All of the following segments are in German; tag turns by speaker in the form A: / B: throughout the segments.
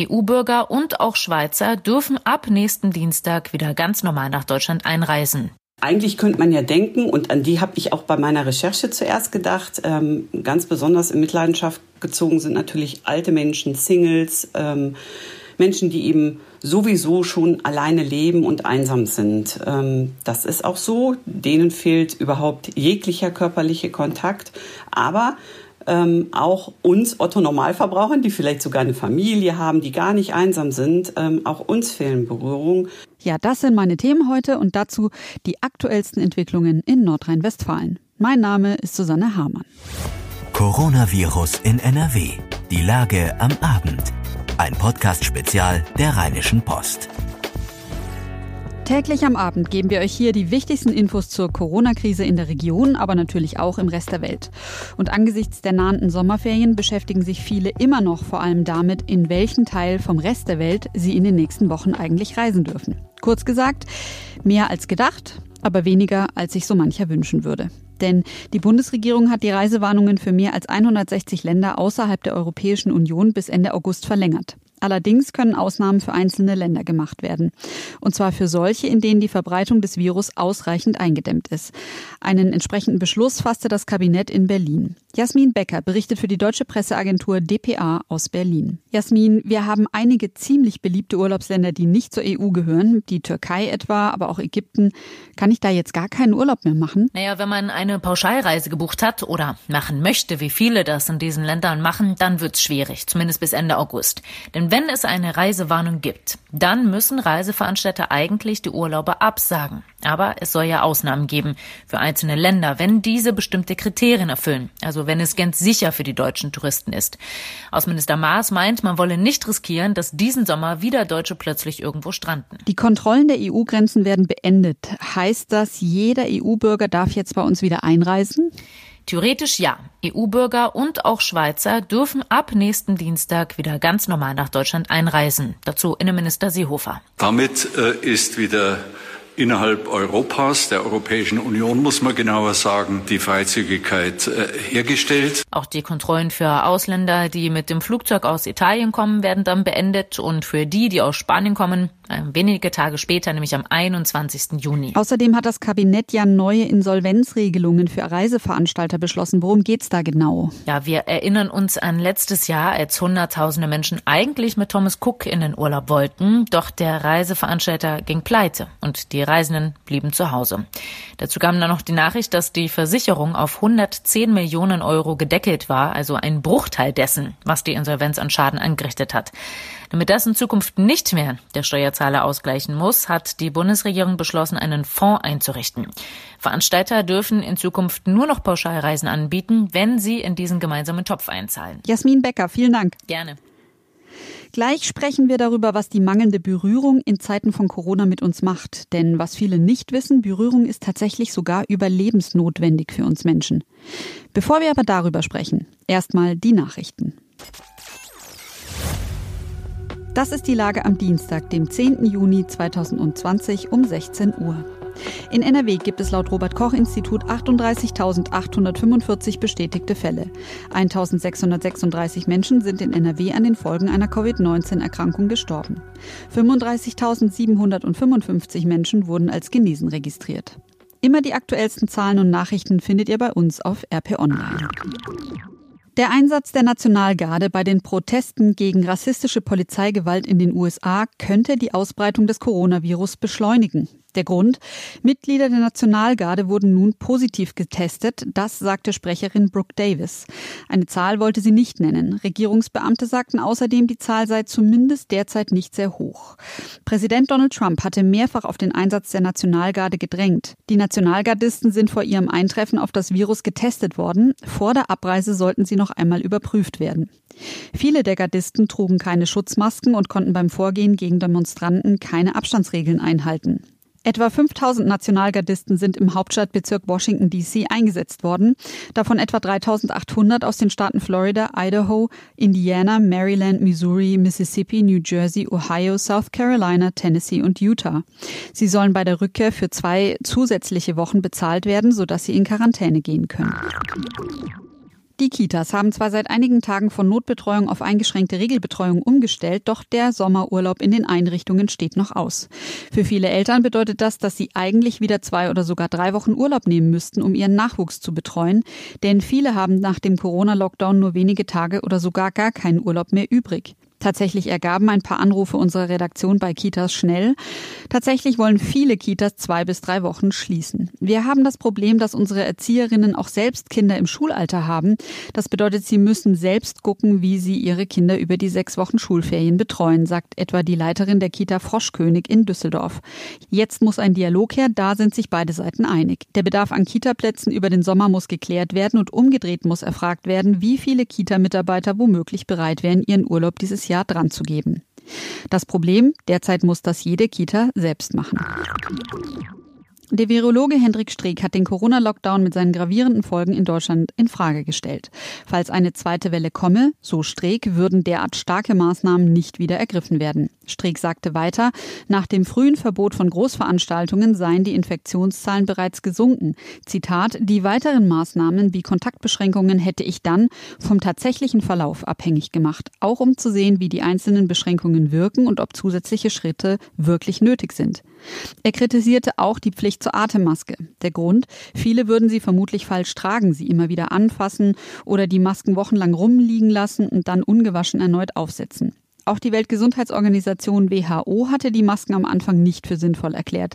A: EU-Bürger und auch Schweizer dürfen ab nächsten Dienstag wieder ganz normal nach Deutschland einreisen.
B: Eigentlich könnte man ja denken, und an die habe ich auch bei meiner Recherche zuerst gedacht, ähm, ganz besonders in Mitleidenschaft gezogen sind natürlich alte Menschen, Singles, ähm, Menschen, die eben sowieso schon alleine leben und einsam sind. Ähm, das ist auch so. Denen fehlt überhaupt jeglicher körperlicher Kontakt. Aber ähm, auch uns Otto Normalverbrauchern, die vielleicht sogar eine Familie haben, die gar nicht einsam sind, ähm, auch uns fehlen Berührungen.
C: Ja, das sind meine Themen heute und dazu die aktuellsten Entwicklungen in Nordrhein-Westfalen. Mein Name ist Susanne Hamann.
D: Coronavirus in NRW. Die Lage am Abend. Ein Podcast-Spezial der Rheinischen Post.
C: Täglich am Abend geben wir euch hier die wichtigsten Infos zur Corona-Krise in der Region, aber natürlich auch im Rest der Welt. Und angesichts der nahenden Sommerferien beschäftigen sich viele immer noch vor allem damit, in welchen Teil vom Rest der Welt sie in den nächsten Wochen eigentlich reisen dürfen. Kurz gesagt, mehr als gedacht, aber weniger als sich so mancher wünschen würde. Denn die Bundesregierung hat die Reisewarnungen für mehr als 160 Länder außerhalb der Europäischen Union bis Ende August verlängert. Allerdings können Ausnahmen für einzelne Länder gemacht werden. Und zwar für solche, in denen die Verbreitung des Virus ausreichend eingedämmt ist. Einen entsprechenden Beschluss fasste das Kabinett in Berlin. Jasmin Becker berichtet für die deutsche Presseagentur dpa aus Berlin. Jasmin, wir haben einige ziemlich beliebte Urlaubsländer, die nicht zur EU gehören, die Türkei etwa, aber auch Ägypten. Kann ich da jetzt gar keinen Urlaub mehr machen?
A: Naja, wenn man eine Pauschalreise gebucht hat oder machen möchte, wie viele das in diesen Ländern machen, dann wird's schwierig, zumindest bis Ende August. Denn wenn es eine Reisewarnung gibt, dann müssen Reiseveranstalter eigentlich die Urlaube absagen. Aber es soll ja Ausnahmen geben für einzelne Länder, wenn diese bestimmte Kriterien erfüllen. Also wenn es ganz sicher für die deutschen Touristen ist. Außenminister Maas meint, man wolle nicht riskieren, dass diesen Sommer wieder Deutsche plötzlich irgendwo stranden.
C: Die Kontrollen der EU-Grenzen werden beendet. Heißt das, jeder EU-Bürger darf jetzt bei uns wieder einreisen?
A: Theoretisch ja. EU-Bürger und auch Schweizer dürfen ab nächsten Dienstag wieder ganz normal nach Deutschland einreisen. Dazu Innenminister Seehofer.
E: Damit äh, ist wieder innerhalb Europas, der Europäischen Union, muss man genauer sagen, die Freizügigkeit äh, hergestellt.
A: Auch die Kontrollen für Ausländer, die mit dem Flugzeug aus Italien kommen, werden dann beendet und für die, die aus Spanien kommen, äh, wenige Tage später, nämlich am 21. Juni.
C: Außerdem hat das Kabinett ja neue Insolvenzregelungen für Reiseveranstalter beschlossen. Worum geht's da genau?
A: Ja, wir erinnern uns an letztes Jahr, als Hunderttausende Menschen eigentlich mit Thomas Cook in den Urlaub wollten, doch der Reiseveranstalter ging pleite und die Reisenden blieben zu Hause. Dazu kam dann noch die Nachricht, dass die Versicherung auf 110 Millionen Euro gedeckelt war, also ein Bruchteil dessen, was die Insolvenz an Schaden angerichtet hat. Damit das in Zukunft nicht mehr der Steuerzahler ausgleichen muss, hat die Bundesregierung beschlossen, einen Fonds einzurichten. Veranstalter dürfen in Zukunft nur noch Pauschalreisen anbieten, wenn sie in diesen gemeinsamen Topf einzahlen.
C: Jasmin Becker, vielen Dank.
A: Gerne.
C: Gleich sprechen wir darüber, was die mangelnde Berührung in Zeiten von Corona mit uns macht. Denn was viele nicht wissen, Berührung ist tatsächlich sogar überlebensnotwendig für uns Menschen. Bevor wir aber darüber sprechen, erstmal die Nachrichten. Das ist die Lage am Dienstag, dem 10. Juni 2020 um 16 Uhr. In NRW gibt es laut Robert Koch Institut 38.845 bestätigte Fälle. 1.636 Menschen sind in NRW an den Folgen einer Covid-19-Erkrankung gestorben. 35.755 Menschen wurden als genesen registriert. Immer die aktuellsten Zahlen und Nachrichten findet ihr bei uns auf RP Online. Der Einsatz der Nationalgarde bei den Protesten gegen rassistische Polizeigewalt in den USA könnte die Ausbreitung des Coronavirus beschleunigen. Der Grund? Mitglieder der Nationalgarde wurden nun positiv getestet. Das sagte Sprecherin Brooke Davis. Eine Zahl wollte sie nicht nennen. Regierungsbeamte sagten außerdem, die Zahl sei zumindest derzeit nicht sehr hoch. Präsident Donald Trump hatte mehrfach auf den Einsatz der Nationalgarde gedrängt. Die Nationalgardisten sind vor ihrem Eintreffen auf das Virus getestet worden. Vor der Abreise sollten sie noch einmal überprüft werden. Viele der Gardisten trugen keine Schutzmasken und konnten beim Vorgehen gegen Demonstranten keine Abstandsregeln einhalten. Etwa 5000 Nationalgardisten sind im Hauptstadtbezirk Washington DC eingesetzt worden, davon etwa 3800 aus den Staaten Florida, Idaho, Indiana, Maryland, Missouri, Mississippi, New Jersey, Ohio, South Carolina, Tennessee und Utah. Sie sollen bei der Rückkehr für zwei zusätzliche Wochen bezahlt werden, sodass sie in Quarantäne gehen können. Die Kitas haben zwar seit einigen Tagen von Notbetreuung auf eingeschränkte Regelbetreuung umgestellt, doch der Sommerurlaub in den Einrichtungen steht noch aus. Für viele Eltern bedeutet das, dass sie eigentlich wieder zwei oder sogar drei Wochen Urlaub nehmen müssten, um ihren Nachwuchs zu betreuen, denn viele haben nach dem Corona-Lockdown nur wenige Tage oder sogar gar keinen Urlaub mehr übrig. Tatsächlich ergaben ein paar Anrufe unserer Redaktion bei Kitas schnell. Tatsächlich wollen viele Kitas zwei bis drei Wochen schließen. Wir haben das Problem, dass unsere Erzieherinnen auch selbst Kinder im Schulalter haben. Das bedeutet, sie müssen selbst gucken, wie sie ihre Kinder über die sechs Wochen Schulferien betreuen, sagt etwa die Leiterin der Kita Froschkönig in Düsseldorf. Jetzt muss ein Dialog her, da sind sich beide Seiten einig. Der Bedarf an Kitaplätzen über den Sommer muss geklärt werden und umgedreht muss erfragt werden, wie viele Kita-Mitarbeiter womöglich bereit wären, ihren Urlaub dieses Jahr Jahr dran zu geben. Das Problem, derzeit muss das jede Kita selbst machen. Der Virologe Hendrik Streeck hat den Corona-Lockdown mit seinen gravierenden Folgen in Deutschland in Frage gestellt. Falls eine zweite Welle komme, so Streeck, würden derart starke Maßnahmen nicht wieder ergriffen werden. Streeck sagte weiter, nach dem frühen Verbot von Großveranstaltungen seien die Infektionszahlen bereits gesunken. Zitat, die weiteren Maßnahmen wie Kontaktbeschränkungen hätte ich dann vom tatsächlichen Verlauf abhängig gemacht, auch um zu sehen, wie die einzelnen Beschränkungen wirken und ob zusätzliche Schritte wirklich nötig sind. Er kritisierte auch die Pflicht zur Atemmaske. Der Grund, viele würden sie vermutlich falsch tragen, sie immer wieder anfassen oder die Masken wochenlang rumliegen lassen und dann ungewaschen erneut aufsetzen. Auch die Weltgesundheitsorganisation WHO hatte die Masken am Anfang nicht für sinnvoll erklärt.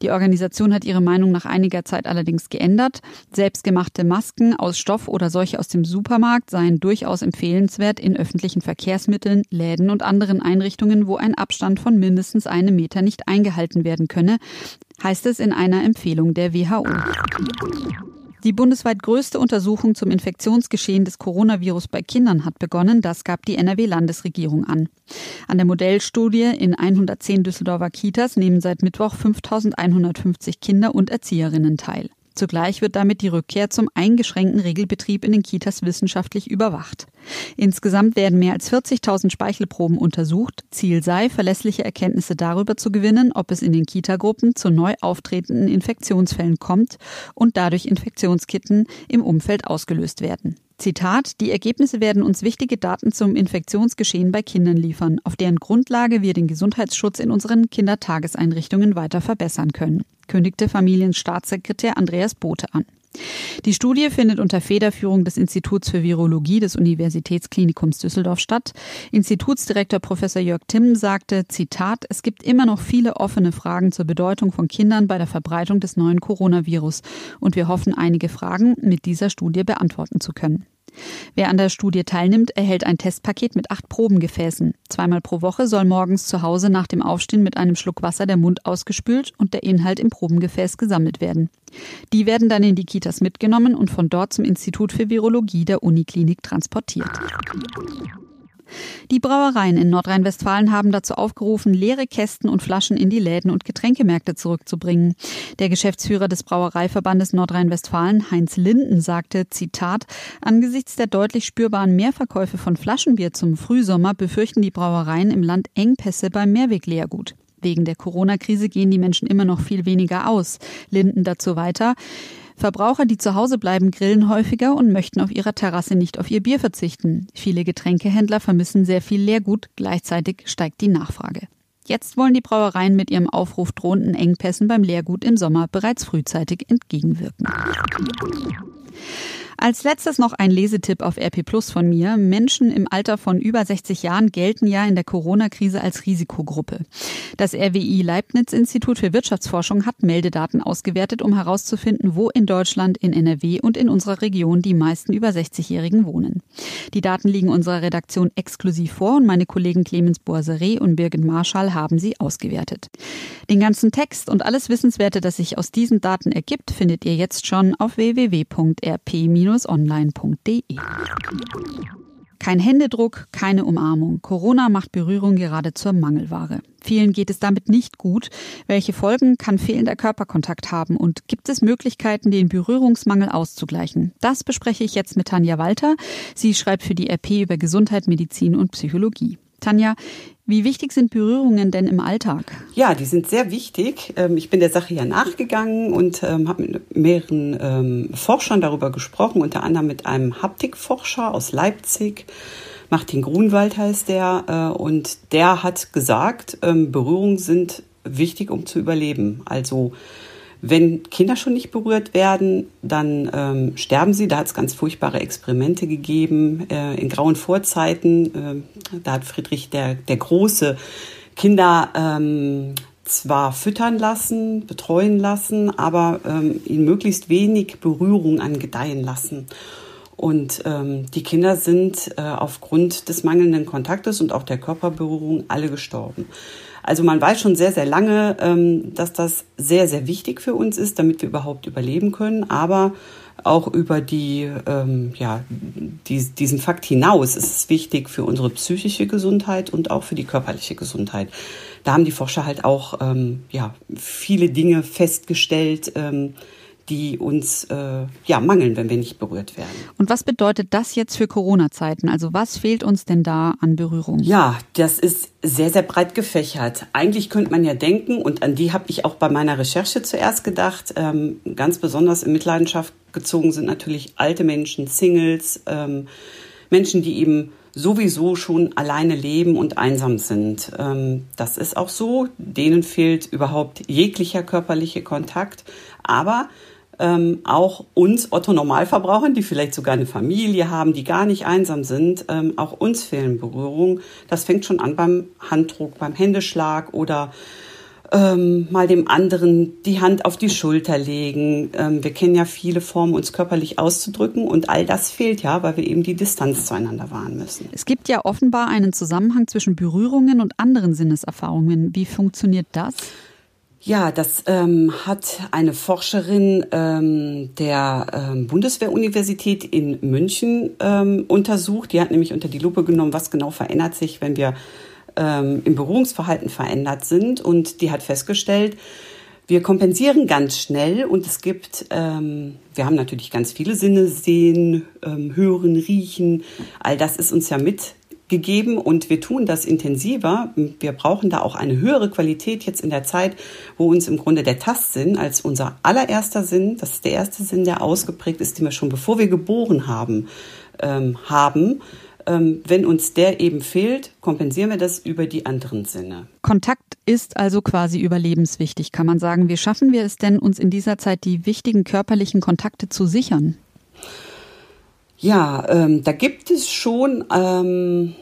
C: Die Organisation hat ihre Meinung nach einiger Zeit allerdings geändert. Selbstgemachte Masken aus Stoff oder solche aus dem Supermarkt seien durchaus empfehlenswert in öffentlichen Verkehrsmitteln, Läden und anderen Einrichtungen, wo ein Abstand von mindestens einem Meter nicht eingehalten werden könne, heißt es in einer Empfehlung der WHO. Die bundesweit größte Untersuchung zum Infektionsgeschehen des Coronavirus bei Kindern hat begonnen. Das gab die NRW-Landesregierung an. An der Modellstudie in 110 Düsseldorfer Kitas nehmen seit Mittwoch 5150 Kinder und Erzieherinnen teil. Zugleich wird damit die Rückkehr zum eingeschränkten Regelbetrieb in den Kitas wissenschaftlich überwacht. Insgesamt werden mehr als 40.000 Speichelproben untersucht. Ziel sei, verlässliche Erkenntnisse darüber zu gewinnen, ob es in den Kitagruppen zu neu auftretenden Infektionsfällen kommt und dadurch Infektionskitten im Umfeld ausgelöst werden. Zitat, die Ergebnisse werden uns wichtige Daten zum Infektionsgeschehen bei Kindern liefern, auf deren Grundlage wir den Gesundheitsschutz in unseren Kindertageseinrichtungen weiter verbessern können, kündigte Familienstaatssekretär Andreas Bote an. Die Studie findet unter Federführung des Instituts für Virologie des Universitätsklinikums Düsseldorf statt. Institutsdirektor Professor Jörg Timm sagte, Zitat, es gibt immer noch viele offene Fragen zur Bedeutung von Kindern bei der Verbreitung des neuen Coronavirus und wir hoffen, einige Fragen mit dieser Studie beantworten zu können. Wer an der Studie teilnimmt, erhält ein Testpaket mit acht Probengefäßen. Zweimal pro Woche soll morgens zu Hause nach dem Aufstehen mit einem Schluck Wasser der Mund ausgespült und der Inhalt im Probengefäß gesammelt werden. Die werden dann in die Kitas mitgenommen und von dort zum Institut für Virologie der Uniklinik transportiert. Die Brauereien in Nordrhein-Westfalen haben dazu aufgerufen, leere Kästen und Flaschen in die Läden und Getränkemärkte zurückzubringen. Der Geschäftsführer des Brauereiverbandes Nordrhein-Westfalen, Heinz Linden, sagte, Zitat, angesichts der deutlich spürbaren Mehrverkäufe von Flaschenbier zum Frühsommer befürchten die Brauereien im Land Engpässe beim Mehrwegleergut. Wegen der Corona-Krise gehen die Menschen immer noch viel weniger aus. Linden dazu weiter. Verbraucher, die zu Hause bleiben, grillen häufiger und möchten auf ihrer Terrasse nicht auf ihr Bier verzichten. Viele Getränkehändler vermissen sehr viel Leergut, gleichzeitig steigt die Nachfrage. Jetzt wollen die Brauereien mit ihrem Aufruf drohenden Engpässen beim Leergut im Sommer bereits frühzeitig entgegenwirken. Als letztes noch ein Lesetipp auf RP Plus von mir. Menschen im Alter von über 60 Jahren gelten ja in der Corona-Krise als Risikogruppe. Das RWI Leibniz Institut für Wirtschaftsforschung hat Meldedaten ausgewertet, um herauszufinden, wo in Deutschland, in NRW und in unserer Region die meisten über 60-Jährigen wohnen. Die Daten liegen unserer Redaktion exklusiv vor und meine Kollegen Clemens Boiseret und Birgit Marschall haben sie ausgewertet. Den ganzen Text und alles Wissenswerte, das sich aus diesen Daten ergibt, findet ihr jetzt schon auf www.rp- online.de. Kein Händedruck, keine Umarmung. Corona macht Berührung gerade zur Mangelware. Vielen geht es damit nicht gut. Welche Folgen kann fehlender Körperkontakt haben und gibt es Möglichkeiten, den Berührungsmangel auszugleichen? Das bespreche ich jetzt mit Tanja Walter. Sie schreibt für die RP über Gesundheit, Medizin und Psychologie. Tanja, Wie wichtig sind Berührungen denn im Alltag?
B: Ja, die sind sehr wichtig. Ähm, ich bin der Sache ja nachgegangen und ähm, habe mit mehreren ähm, Forschern darüber gesprochen, unter anderem mit einem Haptikforscher aus Leipzig. Martin Grunwald heißt der. Äh, und der hat gesagt, Berührungen sind wichtig, um zu überleben. Also wenn Kinder schon nicht berührt werden, dann ähm, sterben sie. Da hat es ganz furchtbare Experimente gegeben äh, in grauen Vorzeiten. Äh, da hat Friedrich der, der Große Kinder ähm, zwar füttern lassen, betreuen lassen, aber ähm, ihnen möglichst wenig Berührung angedeihen lassen. Und ähm, die Kinder sind äh, aufgrund des mangelnden Kontaktes und auch der Körperberührung alle gestorben. Also man weiß schon sehr, sehr lange, ähm, dass das sehr, sehr wichtig für uns ist, damit wir überhaupt überleben können. Aber auch über die, ähm, ja, die, diesen Fakt hinaus ist es wichtig für unsere psychische Gesundheit und auch für die körperliche Gesundheit. Da haben die Forscher halt auch ähm, ja, viele Dinge festgestellt, die uns äh, ja mangeln, wenn wir nicht berührt werden.
C: Und was bedeutet das jetzt für Corona-Zeiten? Also was fehlt uns denn da an Berührung?
B: Ja, das ist sehr, sehr breit gefächert. Eigentlich könnte man ja denken, und an die habe ich auch bei meiner Recherche zuerst gedacht, ähm, ganz besonders in Mitleidenschaft gezogen sind natürlich alte Menschen, Singles, ähm, Menschen, die eben sowieso schon alleine leben und einsam sind. Ähm, das ist auch so. Denen fehlt überhaupt jeglicher körperlicher Kontakt. Aber ähm, auch uns Otto Normalverbrauchern, die vielleicht sogar eine Familie haben, die gar nicht einsam sind, ähm, auch uns fehlen Berührungen. Das fängt schon an beim Handdruck, beim Händeschlag oder ähm, mal dem anderen die Hand auf die Schulter legen. Ähm, wir kennen ja viele Formen, uns körperlich auszudrücken und all das fehlt ja, weil wir eben die Distanz zueinander wahren müssen.
C: Es gibt ja offenbar einen Zusammenhang zwischen Berührungen und anderen Sinneserfahrungen. Wie funktioniert das?
B: Ja, das ähm, hat eine Forscherin ähm, der ähm, Bundeswehruniversität in München ähm, untersucht. Die hat nämlich unter die Lupe genommen, was genau verändert sich, wenn wir ähm, im Berührungsverhalten verändert sind. Und die hat festgestellt, wir kompensieren ganz schnell und es gibt, ähm, wir haben natürlich ganz viele Sinne, sehen, ähm, hören, riechen. All das ist uns ja mit gegeben und wir tun das intensiver. Wir brauchen da auch eine höhere Qualität jetzt in der Zeit, wo uns im Grunde der Tastsinn als unser allererster Sinn, das ist der erste Sinn, der ausgeprägt ist, den wir schon bevor wir geboren haben, ähm, haben. Ähm, wenn uns der eben fehlt, kompensieren wir das über die anderen Sinne.
C: Kontakt ist also quasi überlebenswichtig, kann man sagen. Wie schaffen wir es denn, uns in dieser Zeit die wichtigen körperlichen Kontakte zu sichern?
B: Ja, ähm, da gibt es schon ähm,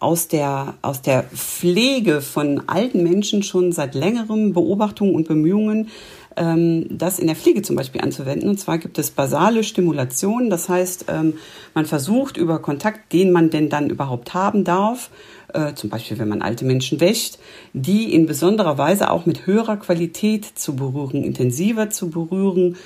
B: aus, der, aus der Pflege von alten Menschen schon seit längerem Beobachtungen und Bemühungen, ähm, das in der Pflege zum Beispiel anzuwenden. Und zwar gibt es basale Stimulation. Das heißt, ähm, man versucht über Kontakt, den man denn dann überhaupt haben darf, äh, zum Beispiel wenn man alte Menschen wäscht, die in besonderer Weise auch mit höherer Qualität zu berühren, intensiver zu berühren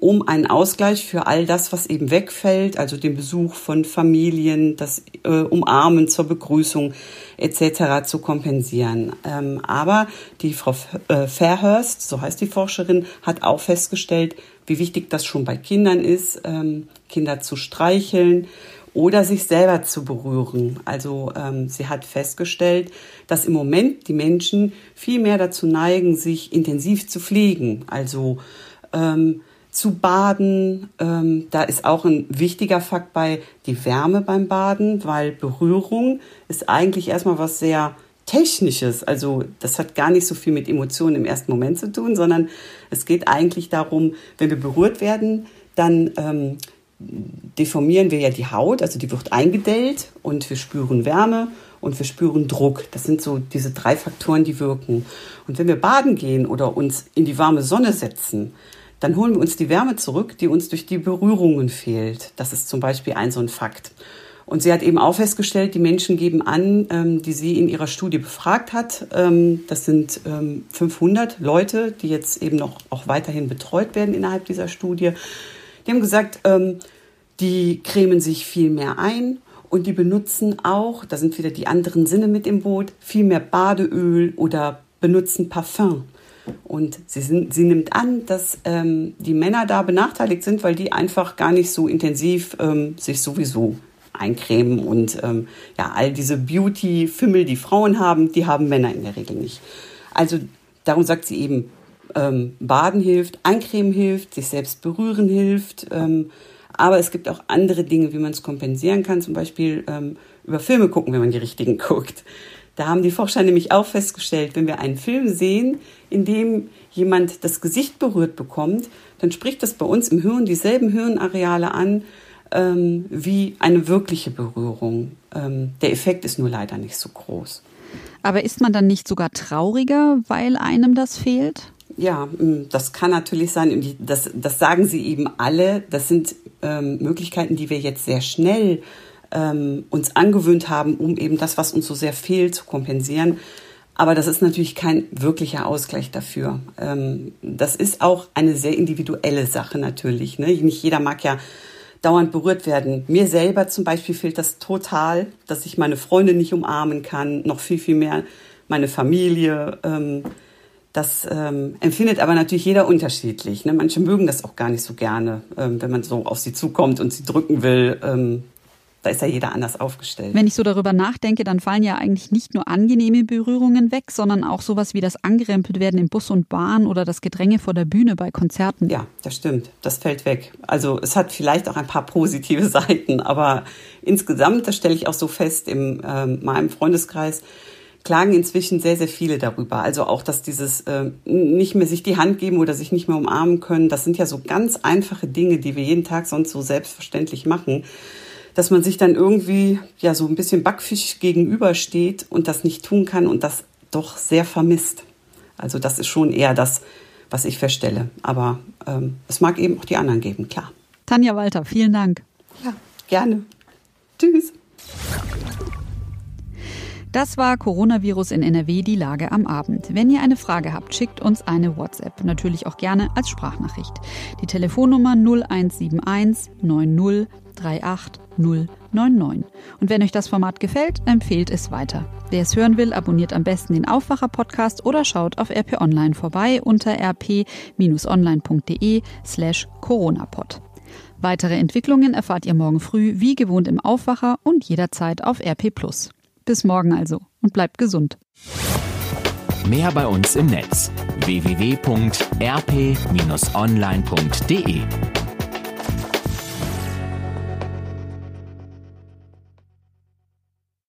B: um einen Ausgleich für all das, was eben wegfällt, also den Besuch von Familien, das äh, Umarmen zur Begrüßung etc. zu kompensieren. Ähm, aber die Frau äh, Fairhurst, so heißt die Forscherin, hat auch festgestellt, wie wichtig das schon bei Kindern ist, ähm, Kinder zu streicheln oder sich selber zu berühren. Also ähm, sie hat festgestellt, dass im Moment die Menschen viel mehr dazu neigen, sich intensiv zu pflegen. Also ähm, zu baden. Ähm, da ist auch ein wichtiger Fakt bei die Wärme beim Baden, weil Berührung ist eigentlich erstmal was sehr Technisches. Also das hat gar nicht so viel mit Emotionen im ersten Moment zu tun, sondern es geht eigentlich darum, wenn wir berührt werden, dann ähm, deformieren wir ja die Haut, also die wird eingedellt und wir spüren Wärme und wir spüren Druck. Das sind so diese drei Faktoren, die wirken. Und wenn wir baden gehen oder uns in die warme Sonne setzen, dann holen wir uns die Wärme zurück, die uns durch die Berührungen fehlt. Das ist zum Beispiel ein so ein Fakt. Und sie hat eben auch festgestellt, die Menschen geben an, ähm, die sie in ihrer Studie befragt hat. Ähm, das sind ähm, 500 Leute, die jetzt eben noch auch weiterhin betreut werden innerhalb dieser Studie. Die haben gesagt, ähm, die cremen sich viel mehr ein und die benutzen auch, da sind wieder die anderen Sinne mit im Boot, viel mehr Badeöl oder benutzen Parfum. Und sie, sind, sie nimmt an, dass ähm, die Männer da benachteiligt sind, weil die einfach gar nicht so intensiv ähm, sich sowieso eincremen und ähm, ja, all diese Beauty-Fimmel, die Frauen haben, die haben Männer in der Regel nicht. Also darum sagt sie eben, ähm, Baden hilft, Eincremen hilft, sich selbst berühren hilft. Ähm, aber es gibt auch andere Dinge, wie man es kompensieren kann, zum Beispiel ähm, über Filme gucken, wenn man die richtigen guckt. Da haben die Forscher nämlich auch festgestellt, wenn wir einen Film sehen, in dem jemand das Gesicht berührt bekommt, dann spricht das bei uns im Hirn dieselben Hirnareale an ähm, wie eine wirkliche Berührung. Ähm, der Effekt ist nur leider nicht so groß.
C: Aber ist man dann nicht sogar trauriger, weil einem das fehlt?
B: Ja, mm, das kann natürlich sein. Das, das sagen sie eben alle. Das sind ähm, Möglichkeiten, die wir jetzt sehr schnell ähm, uns angewöhnt haben, um eben das, was uns so sehr fehlt, zu kompensieren. Aber das ist natürlich kein wirklicher Ausgleich dafür. Ähm, das ist auch eine sehr individuelle Sache natürlich. Ne? Nicht jeder mag ja dauernd berührt werden. Mir selber zum Beispiel fehlt das total, dass ich meine Freunde nicht umarmen kann, noch viel, viel mehr meine Familie. Ähm, das ähm, empfindet aber natürlich jeder unterschiedlich. Ne? Manche mögen das auch gar nicht so gerne, ähm, wenn man so auf sie zukommt und sie drücken will. Ähm, da ist ja jeder anders aufgestellt.
C: Wenn ich so darüber nachdenke, dann fallen ja eigentlich nicht nur angenehme Berührungen weg, sondern auch sowas wie das angerempelt werden im Bus und Bahn oder das Gedränge vor der Bühne bei Konzerten.
B: Ja, das stimmt. Das fällt weg. Also es hat vielleicht auch ein paar positive Seiten, aber insgesamt, das stelle ich auch so fest in äh, meinem Freundeskreis, klagen inzwischen sehr, sehr viele darüber. Also auch, dass dieses äh, nicht mehr sich die Hand geben oder sich nicht mehr umarmen können, das sind ja so ganz einfache Dinge, die wir jeden Tag sonst so selbstverständlich machen dass man sich dann irgendwie ja so ein bisschen backfischig gegenübersteht und das nicht tun kann und das doch sehr vermisst. Also das ist schon eher das, was ich feststelle. Aber ähm, es mag eben auch die anderen geben, klar.
C: Tanja Walter, vielen Dank.
B: Ja, gerne. Tschüss.
C: Das war Coronavirus in NRW, die Lage am Abend. Wenn ihr eine Frage habt, schickt uns eine WhatsApp. Natürlich auch gerne als Sprachnachricht. Die Telefonnummer 0171 90 38 099. Und wenn euch das Format gefällt, empfehlt es weiter. Wer es hören will, abonniert am besten den Aufwacher-Podcast oder schaut auf RP Online vorbei unter rp-online.de slash coronapod. Weitere Entwicklungen erfahrt ihr morgen früh wie gewohnt im Aufwacher und jederzeit auf RP+. Bis morgen also und bleibt gesund.
D: Mehr bei uns im Netz www.rp-online.de